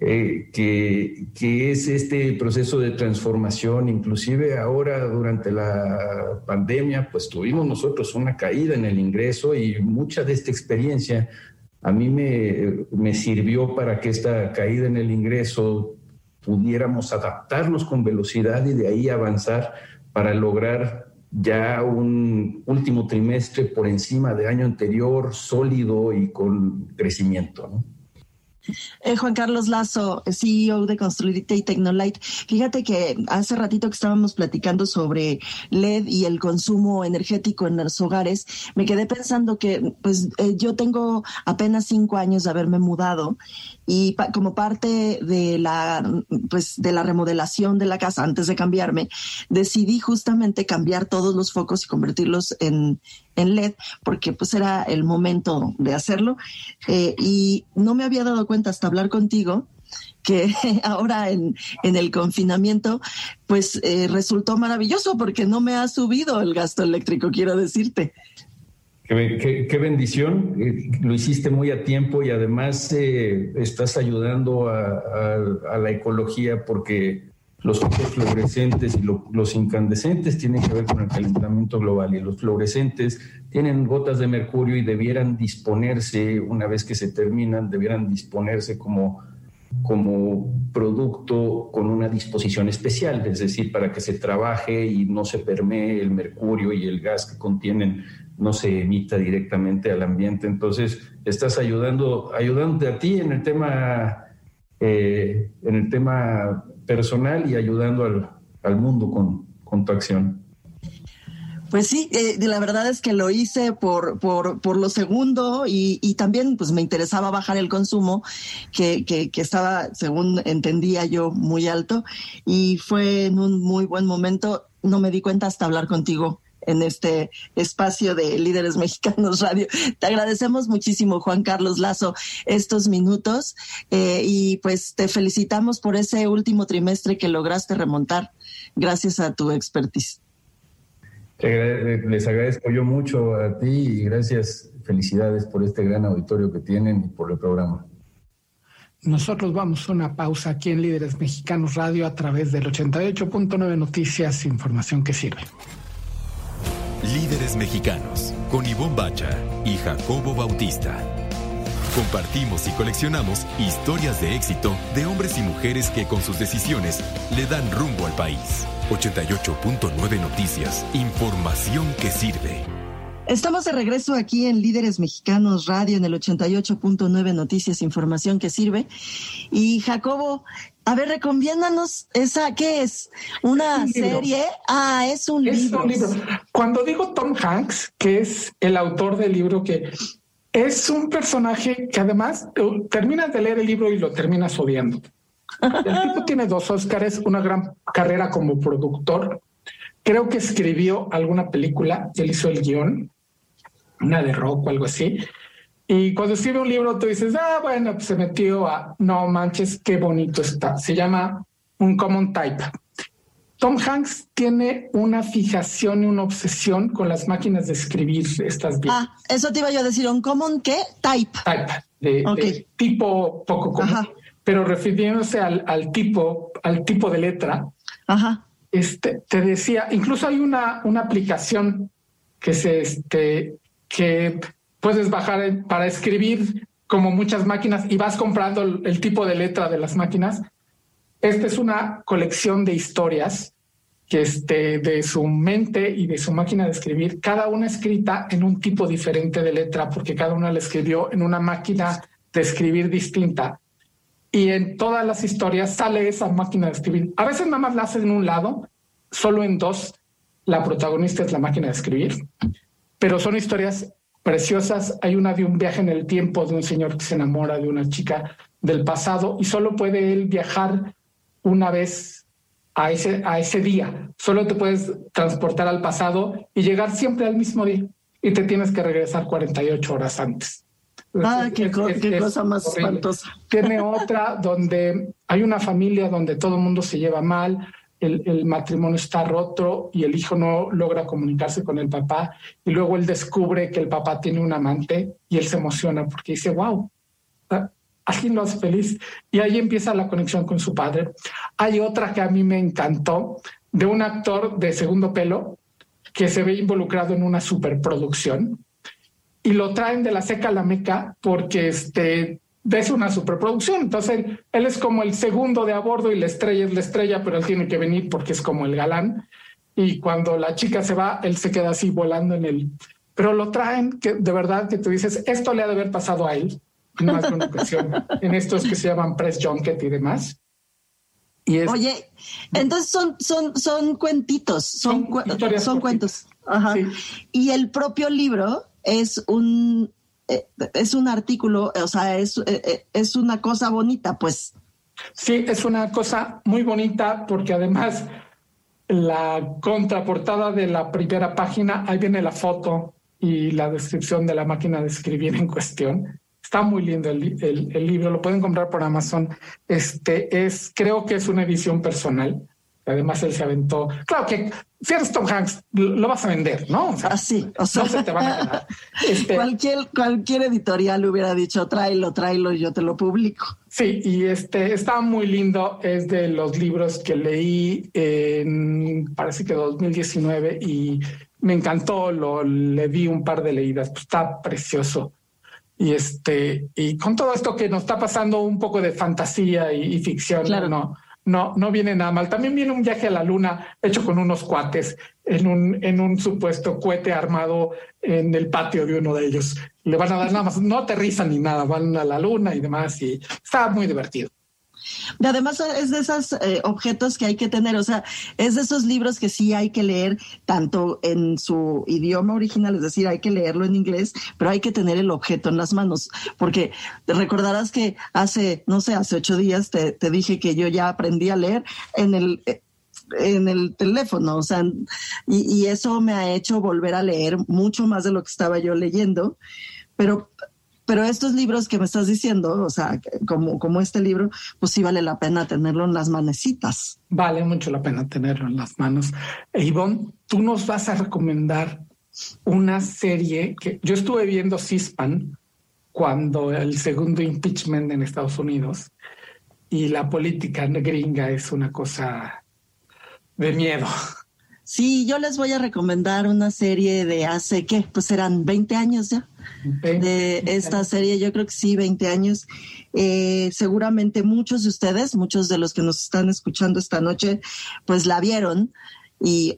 eh, que, es este proceso de transformación, inclusive ahora durante la pandemia, pues tuvimos nosotros una caída en el ingreso y mucha de esta experiencia a mí me, me sirvió para que esta caída en el ingreso pudiéramos adaptarnos con velocidad y de ahí avanzar para lograr ya un último trimestre por encima de año anterior, sólido y con crecimiento. ¿no? Eh, Juan Carlos Lazo, CEO de Construirte y Tecnolite. Fíjate que hace ratito que estábamos platicando sobre LED y el consumo energético en los hogares, me quedé pensando que pues eh, yo tengo apenas cinco años de haberme mudado y como parte de la pues de la remodelación de la casa antes de cambiarme decidí justamente cambiar todos los focos y convertirlos en, en LED porque pues era el momento de hacerlo eh, y no me había dado cuenta hasta hablar contigo que ahora en, en, el confinamiento, pues eh, resultó maravilloso porque no me ha subido el gasto eléctrico, quiero decirte. Qué, bendición, eh, lo hiciste muy a tiempo y además eh, estás ayudando a, la ecología porque los focos fluorescentes y los incandescentes tienen que ver con el calentamiento global y los fluorescentes tienen gotas de mercurio y debieran disponerse, una vez que se terminan, debieran disponerse como, como producto con una disposición especial, es decir, para que se trabaje y no se permee el mercurio y el gas que contienen no se emita directamente al ambiente. Entonces, estás ayudando, ayudándote a ti en el tema, eh, en el tema personal y ayudando al, al mundo con, con, tu acción. Pues sí, eh, la verdad es que lo hice por, por, por lo segundo y, y, también pues me interesaba bajar el consumo que, que, que, estaba, según entendía yo, muy alto y fue en un muy buen momento. No me di cuenta hasta hablar contigo en este espacio de Líderes Mexicanos Radio. Te agradecemos muchísimo, Juan Carlos Lazo, estos minutos eh, y pues te felicitamos por ese último trimestre que lograste remontar gracias a tu expertise. Les agradezco yo mucho a ti y gracias, felicidades por este gran auditorio que tienen y por el programa. Nosotros vamos a una pausa aquí en Líderes Mexicanos Radio a través del 88.9 Noticias, información que sirve. Líderes Mexicanos, con Ivonne Bacha y Jacobo Bautista. Compartimos y coleccionamos historias de éxito de hombres y mujeres que con sus decisiones le dan rumbo al país. 88.9 Noticias, información que sirve. Estamos de regreso aquí en Líderes Mexicanos Radio en el 88.9 Noticias, información que sirve. Y Jacobo, a ver, recomiéndanos esa, ¿qué es? ¿Una serie? Ah, es un es libro. Un libro. Cuando digo Tom Hanks, que es el autor del libro que es un personaje que además terminas de leer el libro y lo terminas odiando. El tipo tiene dos Oscars, una gran carrera como productor. Creo que escribió alguna película, él hizo el guion, una de rock o algo así. Y cuando escribe un libro, tú dices, ah, bueno, pues se metió a, no manches, qué bonito está. Se llama Un Common Type. Tom Hanks tiene una fijación y una obsesión con las máquinas de escribir estas vidas. Ah, eso te iba yo a decir, un common qué? Type. Type, de, tipo poco común. Pero refiriéndose al, al, tipo, al tipo de letra, Ajá. Este, te decía, incluso hay una, una aplicación que se este que puedes bajar para escribir como muchas máquinas y vas comprando el, tipo de letra de las máquinas. Esta es una colección de historias que este, de su mente y de su máquina de escribir, cada una escrita en un tipo diferente de letra, porque cada una la escribió en una máquina de escribir distinta. Y en todas las historias sale esa máquina de escribir. A veces nada más la hacen en un lado, solo en dos. La protagonista es la máquina de escribir, pero son historias preciosas. Hay una de un viaje en el tiempo de un señor que se enamora de una chica del pasado y solo puede él viajar una vez a ese, a ese día. Solo te puedes transportar al pasado y llegar siempre al mismo día y te tienes que regresar 48 horas antes. Ah, qué, cosa más espantosa. Tiene otra donde hay una familia donde todo el mundo se lleva mal, el, matrimonio está roto y el hijo no logra comunicarse con el papá y luego él descubre que el papá tiene un amante y él se emociona porque dice, wow, ah, alguien lo hace feliz. Y ahí empieza la conexión con su padre. Hay otra que a mí me encantó de un actor de segundo pelo que se ve involucrado en una superproducción y lo traen de la seca a la meca porque este es una superproducción. Entonces, él, es como el segundo de a bordo y la estrella es la estrella, pero él tiene que venir porque es como el galán. Y cuando la chica se va, él se queda así volando en el... Pero lo traen que de verdad que tú dices, esto le ha de haber pasado a él en más de una ocasión, en estos que se llaman press junket y demás. Y Oye, entonces son, son, son cuentitos, son, son, cuentos. Ajá. Y el propio libro es un es un artículo, o sea, es, eh, eh, es una cosa bonita, pues. Sí, es una cosa muy bonita porque además la contraportada de la primera página, ahí viene la foto y la descripción de la máquina de escribir en cuestión. Está muy lindo el, el, libro, lo pueden comprar por Amazon. Este es, creo que es una edición personal. Además, él se aventó. Claro que si eres Tom Hanks, lo vas a vender, ¿no? Así, o sea, no se te van a este, cualquier, cualquier editorial hubiera dicho, tráelo, tráelo y yo te lo publico. Sí, y este está muy lindo. Es de los libros que leí en, parece que 2019 y me encantó. Lo le di un par de leídas. Pues, está precioso. Y este, y con todo esto que nos está pasando un poco de fantasía y, ficción, claro. ¿no? No, no viene nada mal. También viene un viaje a la luna hecho con unos cuates en un, en un supuesto cohete armado en el patio de uno de ellos. Le van a dar nada más, no aterrizan ni nada, van a la luna y demás y está muy divertido. Además es de esos eh, objetos que hay que tener, o sea, es de esos libros que sí hay que leer tanto en su idioma original, es decir, hay que leerlo en inglés, pero hay que tener el objeto en las manos, porque recordarás que hace, no sé, hace ocho días te, te dije que yo ya aprendí a leer en el en el teléfono, o sea, y, y, eso me ha hecho volver a leer mucho más de lo que estaba yo leyendo, pero pero estos libros que me estás diciendo, o sea, como, como este libro, pues sí vale la pena tenerlo en las manecitas. Vale mucho la pena tenerlo en las manos. E Ivonne, tú nos vas a recomendar una serie que yo estuve viendo Cispan cuando el segundo impeachment en Estados Unidos y la política gringa es una cosa de miedo. Sí, yo les voy a recomendar una serie de hace, ¿qué? Pues eran 20 años ya de esta serie, yo creo que sí, 20 años. Eh, seguramente muchos de ustedes, muchos de los que nos están escuchando esta noche, pues la vieron y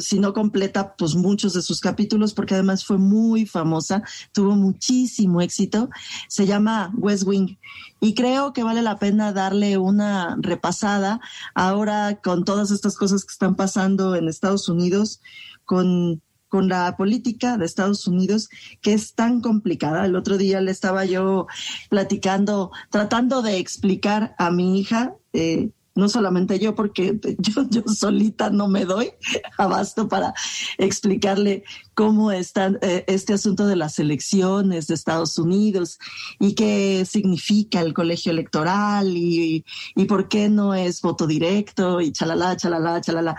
si no completa, pues muchos de sus capítulos, porque además fue muy famosa, tuvo muchísimo éxito. Se llama West Wing y creo que vale la pena darle una repasada ahora con todas estas cosas que están pasando en Estados Unidos, con con la política de Estados Unidos, que es tan complicada. El otro día le estaba yo platicando, tratando de explicar a mi hija, eh, no solamente yo, porque yo, solita no me doy abasto para explicarle cómo está eh, este asunto de las elecciones de Estados Unidos y qué significa el colegio electoral y por qué no es voto directo y chalala, chalala, chalala.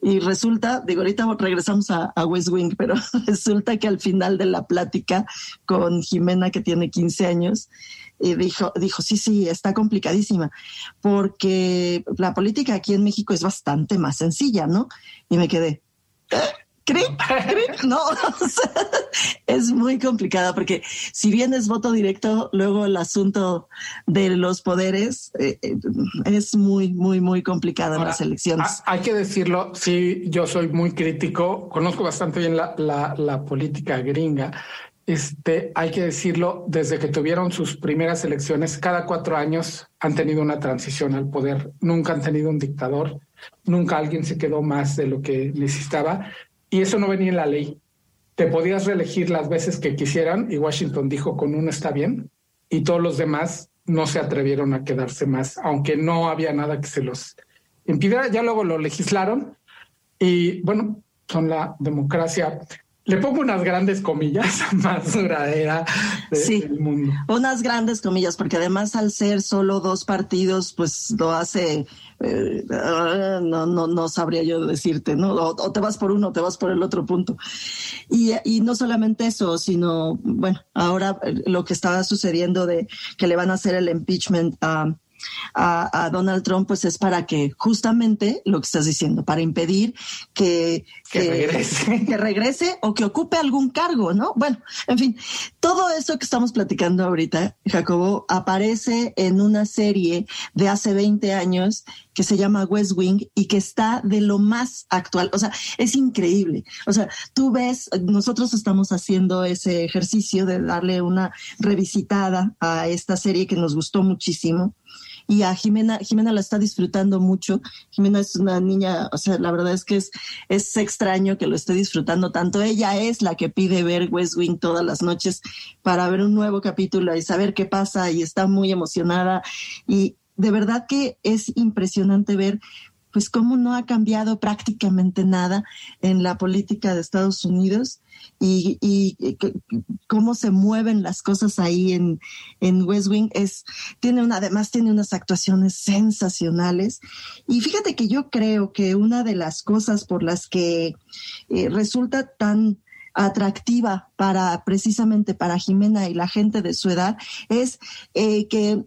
Y resulta, digo, ahorita regresamos a, West Wing, pero resulta que al final de la plática con Jimena, que tiene 15 años, y dijo, dijo, sí, sí, está complicadísima, porque la política aquí en México es bastante más sencilla, ¿no? Y me quedé, no, es muy complicada porque si bien es voto directo, luego el asunto de los poderes eh, eh, es muy, muy, muy complicado en las elecciones. Hay que decirlo, sí, yo soy muy crítico, conozco bastante bien la, la política gringa. Este, hay que decirlo, desde que tuvieron sus primeras elecciones, cada cuatro años han tenido una transición al poder, nunca han tenido un dictador, nunca alguien se quedó más de lo que necesitaba y eso no venía en la ley. Te podías reelegir las veces que quisieran y Washington dijo con uno está bien y todos los demás no se atrevieron a quedarse más, aunque no había nada que se los impidiera. Ya luego lo legislaron y bueno, son la democracia le pongo unas grandes comillas más duradera sí, del mundo. Unas grandes comillas, porque además al ser solo dos partidos, pues lo hace, eh, no, no, no sabría yo decirte, ¿no? O, te vas por uno, te vas por el otro punto. Y, y no solamente eso, sino, bueno, ahora lo que estaba sucediendo de que le van a hacer el impeachment a a, Donald Trump, pues es para que justamente lo que estás diciendo, para impedir que, que, regrese. o que ocupe algún cargo, ¿no? Bueno, en fin, todo eso que estamos platicando ahorita, Jacobo, aparece en una serie de hace 20 años que se llama West Wing y que está de lo más actual. O sea, es increíble. O sea, tú ves, nosotros estamos haciendo ese ejercicio de darle una revisitada a esta serie que nos gustó muchísimo y a Jimena, Jimena la está disfrutando mucho. Jimena es una niña, o sea, la verdad es que es, es extraño que lo esté disfrutando tanto. Ella es la que pide ver West Wing todas las noches para ver un nuevo capítulo y saber qué pasa y está muy emocionada y de verdad que es impresionante ver pues cómo no ha cambiado prácticamente nada en la política de Estados Unidos y, cómo se mueven las cosas ahí en, en West Wing es tiene una además tiene unas actuaciones sensacionales. Y fíjate que yo creo que una de las cosas por las que eh, resulta tan atractiva para precisamente para Jimena y la gente de su edad es eh, que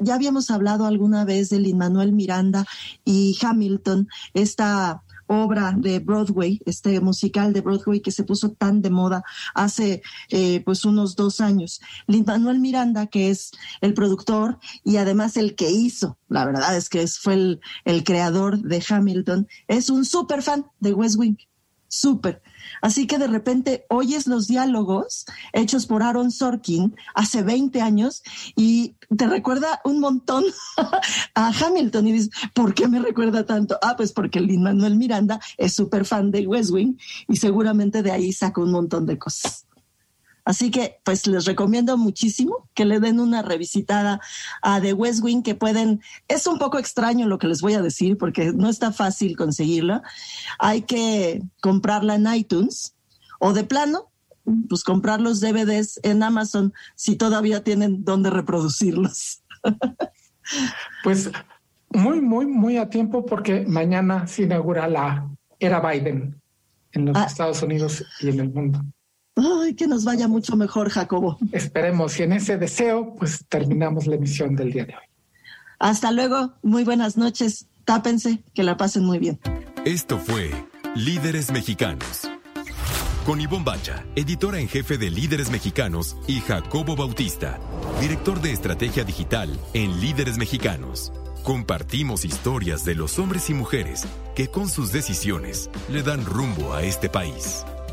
ya habíamos hablado alguna vez de Lin Manuel Miranda y Hamilton, esta obra de Broadway, este musical de Broadway que se puso tan de moda hace eh, pues unos dos años. Lin Manuel Miranda, que es el productor y además el que hizo, la verdad es que fue el, el creador de Hamilton, es un súper fan de West Wing, súper. Así que de repente oyes los diálogos hechos por Aaron Sorkin hace 20 años y te recuerda un montón a Hamilton y dices, ¿por qué me recuerda tanto? Ah, pues porque Lin Manuel Miranda es súper fan de West Wing y seguramente de ahí saca un montón de cosas. Así que pues les recomiendo muchísimo que le den una revisitada a The West Wing que pueden, es un poco extraño lo que les voy a decir porque no está fácil conseguirla. Hay que comprarla en iTunes o de plano, pues comprar los DVDs en Amazon si todavía tienen dónde reproducirlos. Pues muy, muy, muy a tiempo porque mañana se inaugura la era Biden en los ah. Estados Unidos y en el mundo. Ay, que nos vaya mucho mejor, Jacobo. Esperemos y en ese deseo, pues terminamos la emisión del día de hoy. Hasta luego, muy buenas noches. Tápense, que la pasen muy bien. Esto fue Líderes Mexicanos. Con Ivonne Bacha, editora en jefe de Líderes Mexicanos, y Jacobo Bautista, director de estrategia digital en Líderes Mexicanos. Compartimos historias de los hombres y mujeres que con sus decisiones le dan rumbo a este país.